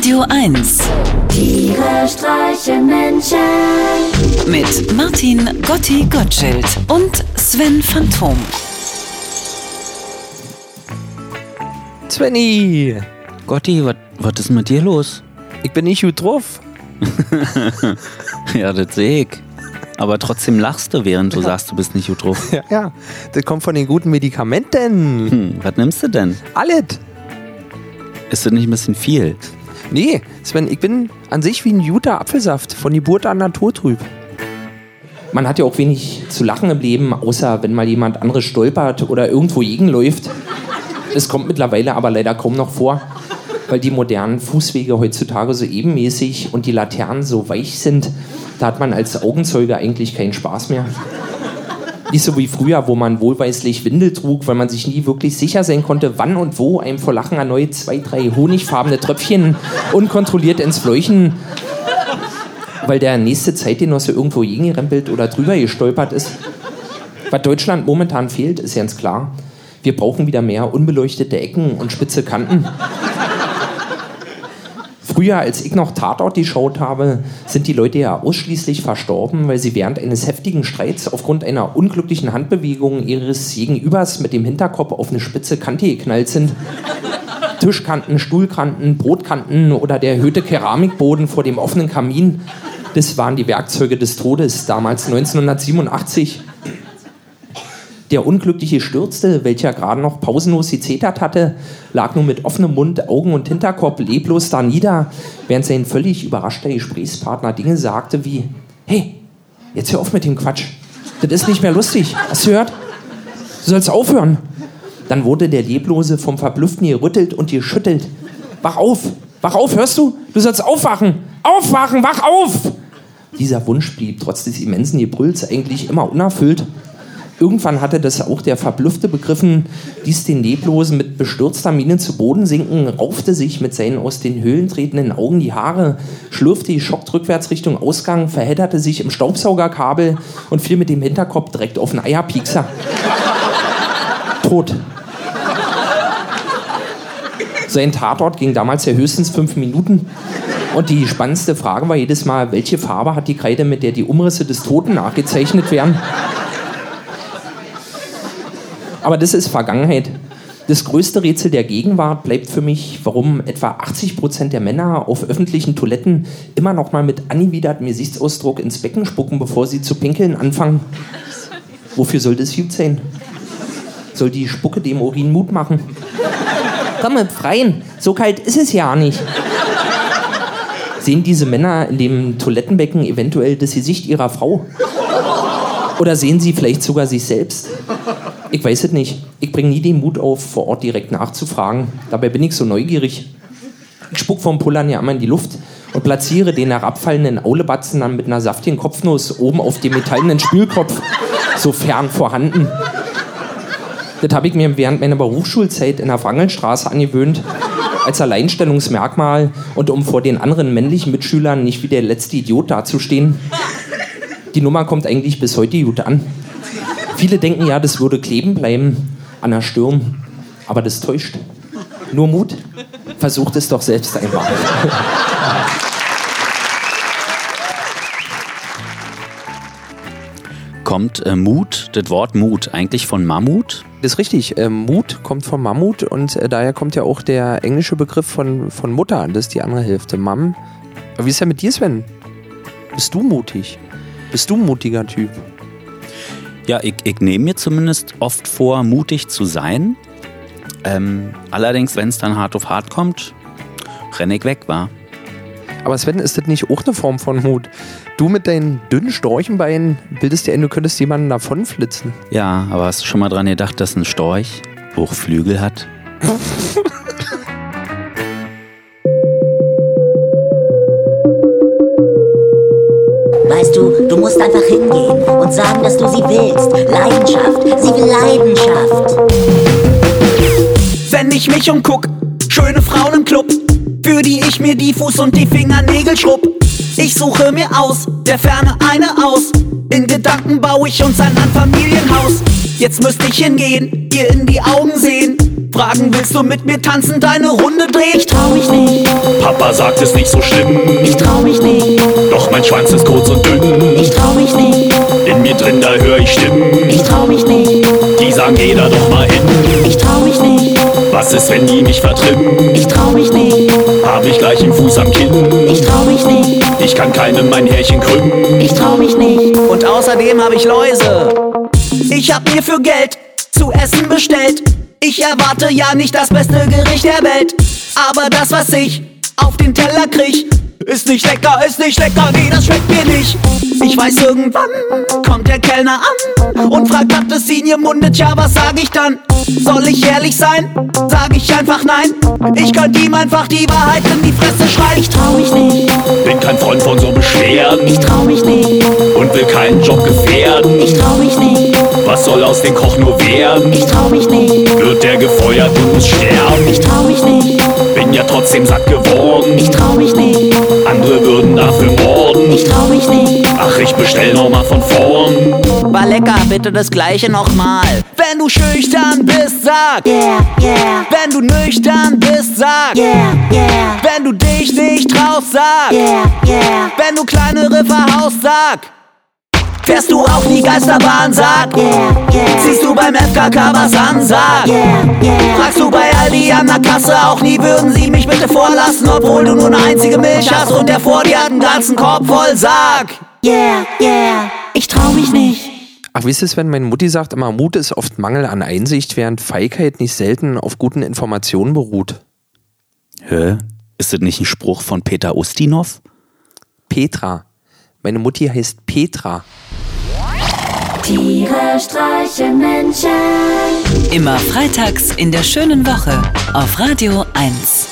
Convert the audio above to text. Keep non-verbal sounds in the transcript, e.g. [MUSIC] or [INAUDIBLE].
Radio 1 Tiere streichen Menschen. mit Martin Gotti Gottschild und Sven Phantom. Svenny, Gotti, was ist mit dir los? ich bin nicht gut drauf. [LAUGHS] Ja, das sehe ich. Aber trotzdem lachst du, während du sagst, du bist nicht gut drauf. [LAUGHS] Ja, ja, das kommt von den guten Medikamenten. Hm, was nimmst du denn? Alles. Ist das nicht ein bisschen viel? Nee, Sven, ich bin an sich wie ein guter Apfelsaft, von Geburt an naturtrüb. Man hat ja auch wenig zu lachen im Leben, außer wenn mal jemand anderes stolpert oder irgendwo gegenläuft. Es kommt mittlerweile aber leider kaum noch vor, weil die modernen Fußwege heutzutage so ebenmäßig und die Laternen so weich sind. Da hat man als Augenzeuge eigentlich keinen Spaß mehr. Nicht so wie früher, wo man wohlweislich Windel trug, weil man sich nie wirklich sicher sein konnte, wann und wo einem vor Lachen erneut zwei, drei honigfarbene Tröpfchen unkontrolliert ins Fleuchen, weil der nächste Zeitgenosse irgendwo gegengerempelt oder drüber gestolpert ist. Was Deutschland momentan fehlt, ist ganz klar. Wir brauchen wieder mehr unbeleuchtete Ecken und spitze Kanten. Früher, als ich noch Tatort geschaut habe, sind die Leute ja ausschließlich verstorben, weil sie während eines heftigen Streits aufgrund einer unglücklichen Handbewegung ihres Gegenübers mit dem Hinterkopf auf eine spitze Kante geknallt sind. Tischkanten, Stuhlkanten, Brotkanten oder der erhöhte Keramikboden vor dem offenen Kamin, das waren die Werkzeuge des Todes damals 1987. Der Unglückliche stürzte, welcher gerade noch pausenlos gezetert hatte, lag nun mit offenem Mund, Augen und Hinterkopf leblos da nieder, während sein völlig überraschter Gesprächspartner Dinge sagte wie: Hey, jetzt hör auf mit dem Quatsch. Das ist nicht mehr lustig. Hast du gehört? Du sollst aufhören. Dann wurde der Leblose vom Verblüfften gerüttelt und geschüttelt. Wach auf! Wach auf, hörst du? Du sollst aufwachen! Aufwachen! Wach auf! Dieser Wunsch blieb trotz des immensen Gebrülls eigentlich immer unerfüllt. Irgendwann hatte das auch der Verblüffte begriffen, ließ den Leblosen mit bestürzter Miene zu Boden sinken, raufte sich mit seinen aus den Höhlen tretenden Augen die Haare, schlürfte geschockt rückwärts Richtung Ausgang, verhedderte sich im Staubsaugerkabel und fiel mit dem Hinterkopf direkt auf den Eierpiekser. Tot. Sein Tatort ging damals ja höchstens fünf Minuten. Und die spannendste Frage war jedes Mal, welche Farbe hat die Kreide, mit der die Umrisse des Toten nachgezeichnet werden? Aber das ist Vergangenheit. Das größte Rätsel der Gegenwart bleibt für mich, warum etwa 80 Prozent der Männer auf öffentlichen Toiletten immer noch mal mit angewidertem Gesichtsausdruck ins Becken spucken, bevor sie zu pinkeln anfangen. Wofür soll das gut sein? Soll die Spucke dem Urin Mut machen? Komm, Freien, so kalt ist es ja nicht. Sehen diese Männer in dem Toilettenbecken eventuell das Gesicht ihrer Frau? Oder sehen sie vielleicht sogar sich selbst? Ich weiß es nicht. Ich bringe nie den Mut auf, vor Ort direkt nachzufragen. Dabei bin ich so neugierig. Ich spuck vom Pullern ja einmal in die Luft und platziere den herabfallenden Aulebatzen dann mit einer saftigen Kopfnuss oben auf dem metallenen Spülkopf, sofern vorhanden. Das habe ich mir während meiner Berufsschulzeit in der Wrangelstraße angewöhnt, als Alleinstellungsmerkmal und um vor den anderen männlichen Mitschülern nicht wie der letzte Idiot dazustehen. Die Nummer kommt eigentlich bis heute gut an. Viele denken ja, das würde kleben bleiben an der Stirn, aber das täuscht. Nur Mut. Versucht es doch selbst einmal. Kommt äh, Mut, das Wort Mut, eigentlich von Mammut? Das ist richtig. Äh, Mut kommt vom Mammut und äh, daher kommt ja auch der englische Begriff von, von Mutter. Das ist die andere Hälfte. Mam. Aber wie ist ja mit dir, Sven? Bist du mutig? Bist du ein mutiger Typ? Ja, ich, ich nehme mir zumindest oft vor, mutig zu sein. Ähm, allerdings, wenn es dann hart auf hart kommt, renne ich weg, war. Aber Sven, ist das nicht auch eine Form von Mut? Du mit deinen dünnen Storchenbeinen bildest dir ein, du könntest jemanden davonflitzen. Ja, aber hast du schon mal dran gedacht, dass ein Storch auch Flügel hat? [LAUGHS] Weißt du, du musst einfach hingehen und sagen, dass du sie willst. Leidenschaft, sie will Leidenschaft. Wenn ich mich umguck, schöne Frauen im Club, für die ich mir die Fuß- und die Fingernägel schrubb. Ich suche mir aus, der Ferne eine aus. In Gedanken baue ich uns ein Familienhaus. Jetzt müsste ich hingehen, ihr in die Augen sehen. fragen, willst du mit mir tanzen, deine Runde drehen? Ich trau mich nicht, Papa sagt es nicht so schlimm, ich trau mich nicht, doch mein Schwanz ist kurz und Da höre ich Stimmen, ich trau mich nicht, die sagen, geh da doch mal hin. ich trau mich nicht, Was ist, wenn die mich vertrimmen? ich trau mich nicht, Hab ich gleich einen Fuß am Kinn. ich trau mich nicht, Ich kann keinem mein Härchen krümmen. ich trau mich nicht, Und außerdem habe ich Läuse. Ich hab mir für Geld zu essen bestellt. Ich erwarte ja nicht das beste Gericht der Welt. Aber das, was ich auf den Teller krieg, ist nicht lecker, ist nicht lecker, nee, das schmeckt mir nicht. Ich weiß, irgendwann kommt der Kellner an und fragt, habt es ihn im Munde? Tja, was sag ich dann? Soll ich ehrlich sein? Sag ich einfach nein. Ich könnte ihm einfach die Wahrheit in die Fresse schreien. ich trau mich nicht, Bin kein Freund von so Beschwerden ich trau mich nicht, und will keinen Job gefährden. ich trau mich nicht, Was soll aus dem Koch nur werden? ich trau mich nicht, Wird der gefeuert und muss sterben? ich trau mich nicht, ja trotzdem satt geworden. ich trau mich nicht, Andere würden dafür morden. ich trau mich nicht, Ach, ich bestell noch mal von vorn. War lecker, bitte das gleiche nochmal. Wenn du schüchtern bist, sag. yeah, yeah, Wenn du nüchtern bist, sag. yeah, yeah, Wenn du dich nicht traust, sag. yeah, yeah, Wenn du kleinere verhaust, sag. Fährst du auch die Geisterbahn, sag. yeah, yeah, beim FKK was an, sag. yeah, yeah, Fragst du bei Aldi an der Kasse auch nie, würden sie mich bitte vorlassen, obwohl du nur eine einzige Milch hast und der vor dir hat einen ganzen Korb voll, sag. yeah, yeah, ich trau mich nicht. Ach, wisst ihr, wenn meine Mutti sagt immer, Mut ist oft Mangel an Einsicht, während Feigheit nicht selten auf guten Informationen beruht. Hä? Ist das nicht ein Spruch von Peter Ustinov? Petra. Meine Mutti heißt Petra. Tiere streichen Menschen. Immer freitags in der schönen Woche auf Radio 1.